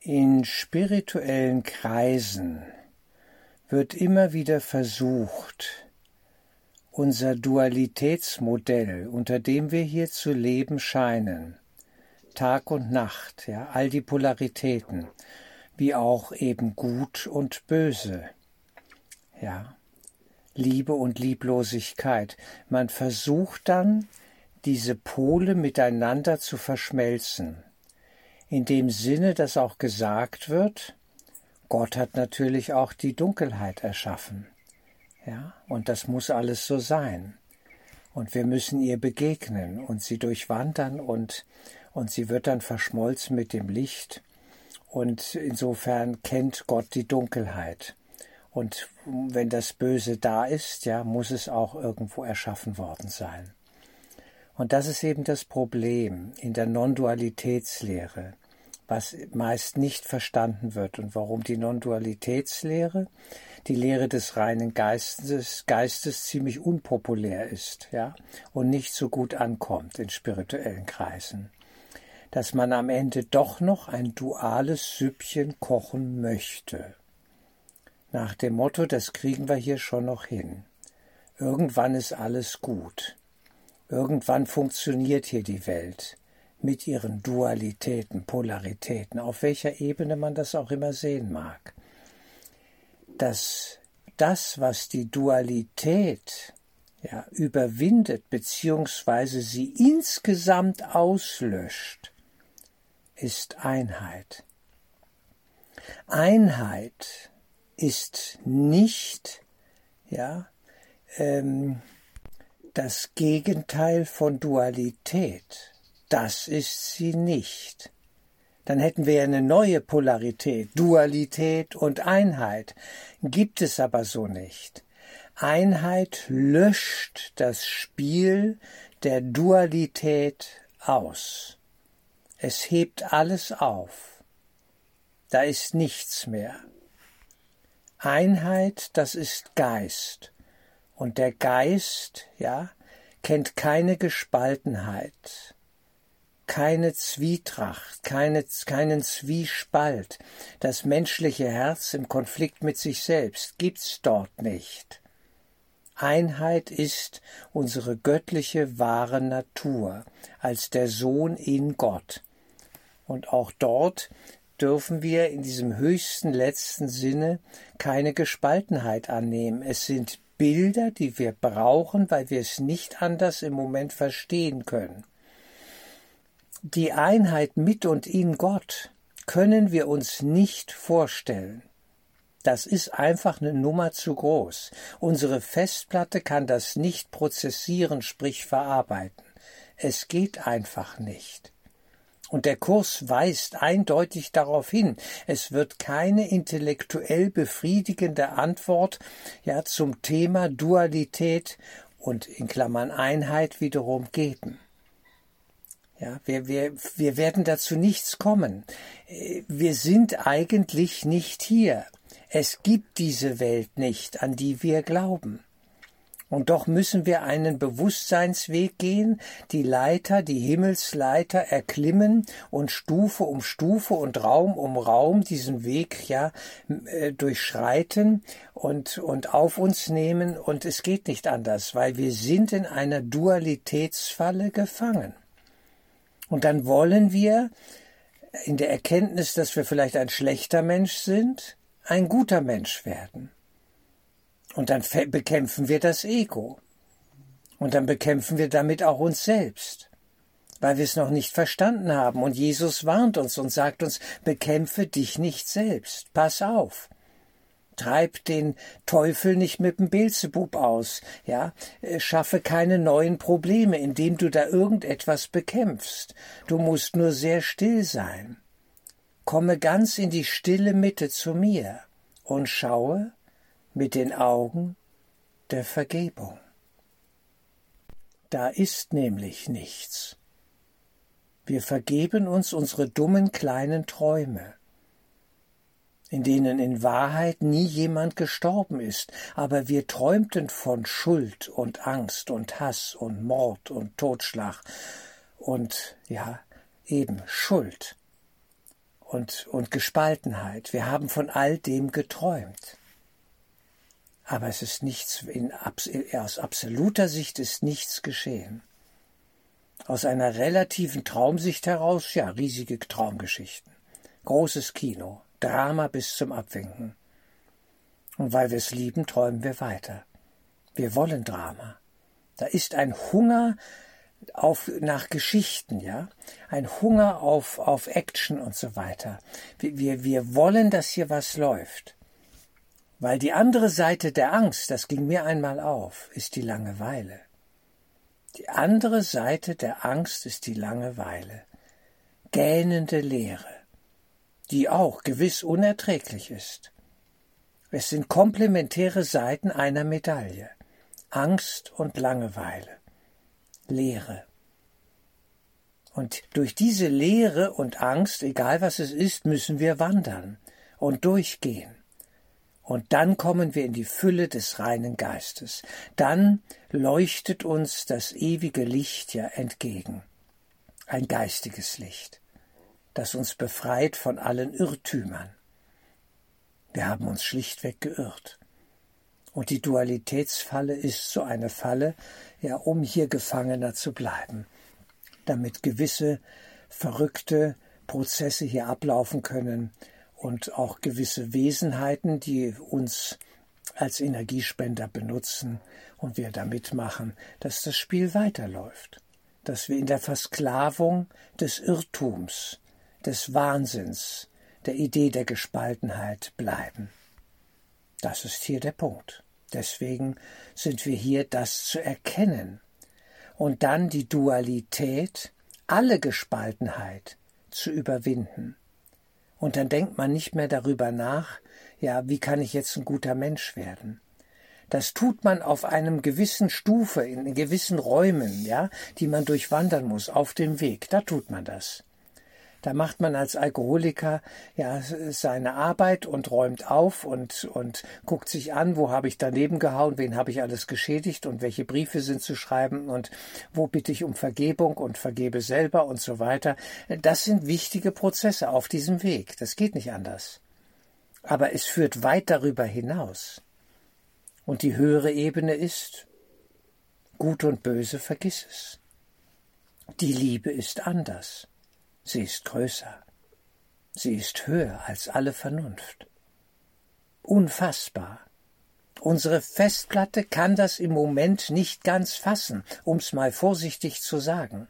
In spirituellen Kreisen wird immer wieder versucht, unser Dualitätsmodell, unter dem wir hier zu leben scheinen, Tag und Nacht, ja, all die Polaritäten, wie auch eben gut und böse, ja, Liebe und Lieblosigkeit. Man versucht dann, diese Pole miteinander zu verschmelzen in dem Sinne, dass auch gesagt wird, Gott hat natürlich auch die Dunkelheit erschaffen. Ja, und das muss alles so sein. Und wir müssen ihr begegnen und sie durchwandern und, und sie wird dann verschmolzen mit dem Licht. Und insofern kennt Gott die Dunkelheit. Und wenn das Böse da ist, ja, muss es auch irgendwo erschaffen worden sein. Und das ist eben das Problem in der Non-Dualitätslehre, was meist nicht verstanden wird und warum die Non-Dualitätslehre, die Lehre des reinen Geistes, Geistes ziemlich unpopulär ist, ja, und nicht so gut ankommt in spirituellen Kreisen. Dass man am Ende doch noch ein duales Süppchen kochen möchte. Nach dem Motto, das kriegen wir hier schon noch hin. Irgendwann ist alles gut. Irgendwann funktioniert hier die Welt mit ihren Dualitäten, Polaritäten, auf welcher Ebene man das auch immer sehen mag. Dass das, was die Dualität ja, überwindet beziehungsweise sie insgesamt auslöscht, ist Einheit. Einheit ist nicht ja, ähm, das Gegenteil von Dualität. Das ist sie nicht. Dann hätten wir eine neue Polarität, Dualität und Einheit. Gibt es aber so nicht. Einheit löscht das Spiel der Dualität aus. Es hebt alles auf. Da ist nichts mehr. Einheit, das ist Geist. Und der Geist, ja, kennt keine Gespaltenheit, keine Zwietracht, keine, keinen Zwiespalt. Das menschliche Herz im Konflikt mit sich selbst gibt's dort nicht. Einheit ist unsere göttliche wahre Natur als der Sohn in Gott. Und auch dort dürfen wir in diesem höchsten letzten Sinne keine Gespaltenheit annehmen. Es sind Bilder, die wir brauchen, weil wir es nicht anders im Moment verstehen können. Die Einheit mit und in Gott können wir uns nicht vorstellen. Das ist einfach eine Nummer zu groß. Unsere Festplatte kann das nicht prozessieren, sprich verarbeiten. Es geht einfach nicht. Und der Kurs weist eindeutig darauf hin, es wird keine intellektuell befriedigende Antwort ja zum Thema Dualität und in Klammern Einheit wiederum geben. Ja, wir, wir, wir werden dazu nichts kommen. Wir sind eigentlich nicht hier. Es gibt diese Welt nicht, an die wir glauben. Und doch müssen wir einen Bewusstseinsweg gehen, die Leiter, die Himmelsleiter erklimmen und Stufe um Stufe und Raum um Raum diesen Weg ja äh, durchschreiten und, und auf uns nehmen. Und es geht nicht anders, weil wir sind in einer Dualitätsfalle gefangen. Und dann wollen wir in der Erkenntnis, dass wir vielleicht ein schlechter Mensch sind, ein guter Mensch werden. Und dann bekämpfen wir das Ego. Und dann bekämpfen wir damit auch uns selbst, weil wir es noch nicht verstanden haben. Und Jesus warnt uns und sagt uns, bekämpfe dich nicht selbst. Pass auf. Treib den Teufel nicht mit dem Beelzebub aus, ja, äh, schaffe keine neuen Probleme, indem du da irgendetwas bekämpfst. Du musst nur sehr still sein. Komme ganz in die stille Mitte zu mir und schaue, mit den Augen der Vergebung. Da ist nämlich nichts. Wir vergeben uns unsere dummen kleinen Träume, in denen in Wahrheit nie jemand gestorben ist, aber wir träumten von Schuld und Angst und Hass und Mord und Totschlag und ja, eben Schuld und, und Gespaltenheit. Wir haben von all dem geträumt. Aber es ist nichts, in, aus absoluter Sicht ist nichts geschehen. Aus einer relativen Traumsicht heraus, ja, riesige Traumgeschichten. Großes Kino, Drama bis zum Abwinken. Und weil wir es lieben, träumen wir weiter. Wir wollen Drama. Da ist ein Hunger auf, nach Geschichten, ja, ein Hunger auf, auf Action und so weiter. Wir, wir, wir wollen, dass hier was läuft. Weil die andere Seite der Angst, das ging mir einmal auf, ist die Langeweile. Die andere Seite der Angst ist die Langeweile. Gähnende Leere, die auch gewiss unerträglich ist. Es sind komplementäre Seiten einer Medaille. Angst und Langeweile. Leere. Und durch diese Leere und Angst, egal was es ist, müssen wir wandern und durchgehen. Und dann kommen wir in die Fülle des reinen Geistes. Dann leuchtet uns das ewige Licht ja entgegen. Ein geistiges Licht, das uns befreit von allen Irrtümern. Wir haben uns schlichtweg geirrt. Und die Dualitätsfalle ist so eine Falle, ja, um hier Gefangener zu bleiben, damit gewisse verrückte Prozesse hier ablaufen können und auch gewisse Wesenheiten, die uns als Energiespender benutzen und wir da mitmachen, dass das Spiel weiterläuft, dass wir in der Versklavung des Irrtums, des Wahnsinns, der Idee der Gespaltenheit bleiben. Das ist hier der Punkt. Deswegen sind wir hier, das zu erkennen und dann die Dualität, alle Gespaltenheit zu überwinden. Und dann denkt man nicht mehr darüber nach, ja, wie kann ich jetzt ein guter Mensch werden? Das tut man auf einem gewissen Stufe, in gewissen Räumen, ja, die man durchwandern muss, auf dem Weg. Da tut man das. Da macht man als Alkoholiker ja seine Arbeit und räumt auf und, und guckt sich an, wo habe ich daneben gehauen, wen habe ich alles geschädigt und welche Briefe sind zu schreiben und wo bitte ich um Vergebung und vergebe selber und so weiter. Das sind wichtige Prozesse auf diesem Weg. Das geht nicht anders. Aber es führt weit darüber hinaus. Und die höhere Ebene ist, Gut und Böse vergiss es. Die Liebe ist anders. Sie ist größer. Sie ist höher als alle Vernunft. Unfassbar. Unsere Festplatte kann das im Moment nicht ganz fassen, um's mal vorsichtig zu sagen.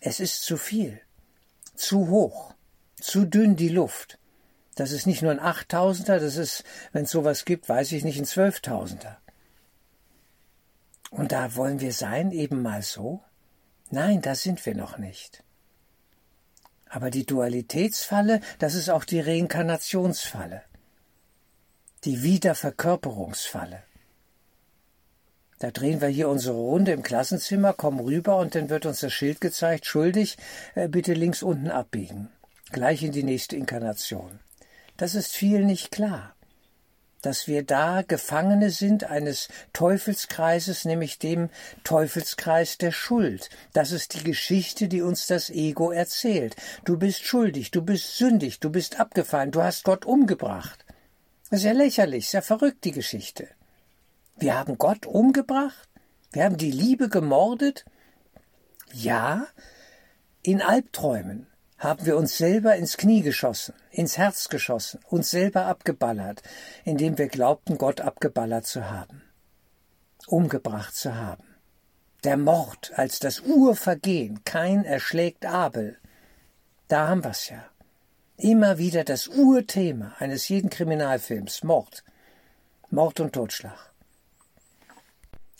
Es ist zu viel, zu hoch, zu dünn die Luft. Das ist nicht nur ein Achttausender, das ist, wenn es sowas gibt, weiß ich nicht, ein Zwölftausender. Und da wollen wir sein, eben mal so? Nein, da sind wir noch nicht. Aber die Dualitätsfalle, das ist auch die Reinkarnationsfalle, die Wiederverkörperungsfalle. Da drehen wir hier unsere Runde im Klassenzimmer, kommen rüber und dann wird uns das Schild gezeigt, schuldig, äh, bitte links unten abbiegen, gleich in die nächste Inkarnation. Das ist viel nicht klar dass wir da Gefangene sind eines Teufelskreises, nämlich dem Teufelskreis der Schuld. Das ist die Geschichte, die uns das Ego erzählt. Du bist schuldig, du bist sündig, du bist abgefallen, du hast Gott umgebracht. Ja lächerlich, sehr verrückt, die Geschichte. Wir haben Gott umgebracht? Wir haben die Liebe gemordet? Ja, in Albträumen haben wir uns selber ins Knie geschossen, ins Herz geschossen, uns selber abgeballert, indem wir glaubten, Gott abgeballert zu haben, umgebracht zu haben. Der Mord als das Urvergehen, kein erschlägt Abel. Da haben wir's ja. Immer wieder das Urthema eines jeden Kriminalfilms, Mord. Mord und Totschlag.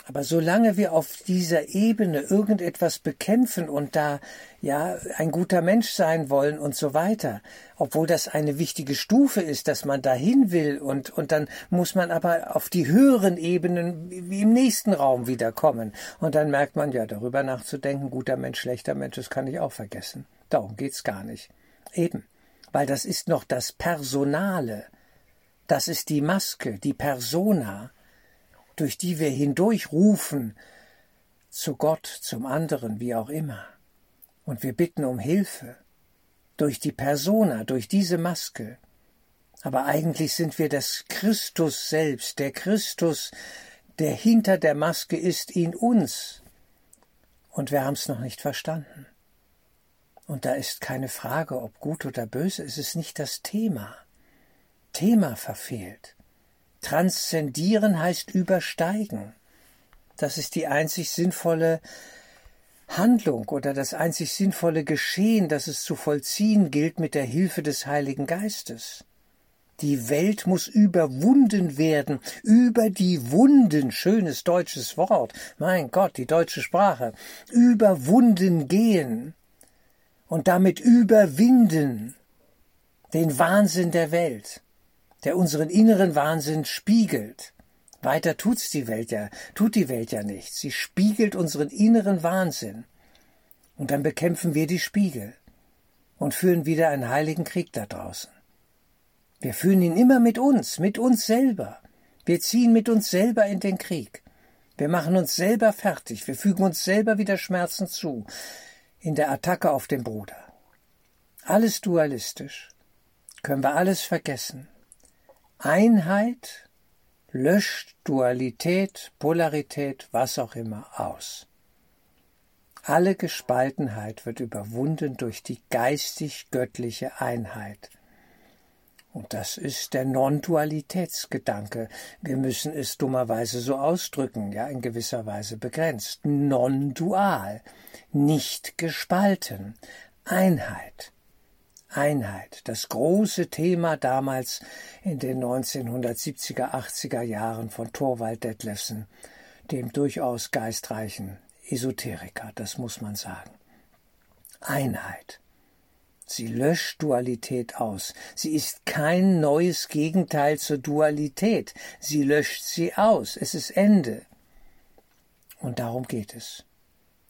Aber solange wir auf dieser Ebene irgendetwas bekämpfen und da ja ein guter Mensch sein wollen und so weiter, obwohl das eine wichtige Stufe ist, dass man dahin will und und dann muss man aber auf die höheren Ebenen im nächsten Raum wiederkommen und dann merkt man ja darüber nachzudenken, guter Mensch, schlechter Mensch, das kann ich auch vergessen. Darum geht's gar nicht. Eben, weil das ist noch das Personale. Das ist die Maske, die Persona durch die wir hindurchrufen zu Gott, zum anderen, wie auch immer. Und wir bitten um Hilfe. durch die Persona, durch diese Maske. Aber eigentlich sind wir das Christus selbst, der Christus, der hinter der Maske ist, in uns. Und wir haben es noch nicht verstanden. Und da ist keine Frage, ob gut oder böse, es ist nicht das Thema. Thema verfehlt. Transzendieren heißt übersteigen. Das ist die einzig sinnvolle Handlung oder das einzig sinnvolle Geschehen, das es zu vollziehen gilt mit der Hilfe des Heiligen Geistes. Die Welt muss überwunden werden, über die Wunden, schönes deutsches Wort, mein Gott, die deutsche Sprache, überwunden gehen und damit überwinden den Wahnsinn der Welt, der unseren inneren Wahnsinn spiegelt. Weiter tut's die Welt ja, tut die Welt ja nicht. Sie spiegelt unseren inneren Wahnsinn. Und dann bekämpfen wir die Spiegel und führen wieder einen heiligen Krieg da draußen. Wir führen ihn immer mit uns, mit uns selber. Wir ziehen mit uns selber in den Krieg. Wir machen uns selber fertig, wir fügen uns selber wieder Schmerzen zu, in der Attacke auf den Bruder. Alles dualistisch. Können wir alles vergessen. Einheit löscht Dualität, Polarität, was auch immer aus. Alle Gespaltenheit wird überwunden durch die geistig-göttliche Einheit. Und das ist der Non-Dualitätsgedanke. Wir müssen es dummerweise so ausdrücken, ja, in gewisser Weise begrenzt. Non-dual, nicht gespalten, Einheit. Einheit, das große Thema damals in den 1970er, 80er Jahren von Thorwald Detlefsen, dem durchaus geistreichen Esoteriker, das muss man sagen. Einheit. Sie löscht Dualität aus. Sie ist kein neues Gegenteil zur Dualität. Sie löscht sie aus. Es ist Ende. Und darum geht es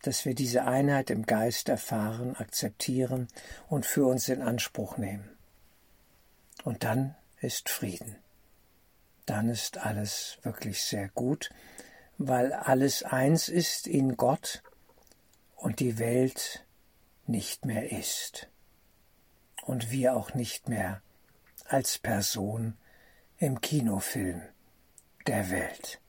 dass wir diese Einheit im Geist erfahren, akzeptieren und für uns in Anspruch nehmen. Und dann ist Frieden. Dann ist alles wirklich sehr gut, weil alles eins ist in Gott und die Welt nicht mehr ist. Und wir auch nicht mehr als Person im Kinofilm der Welt.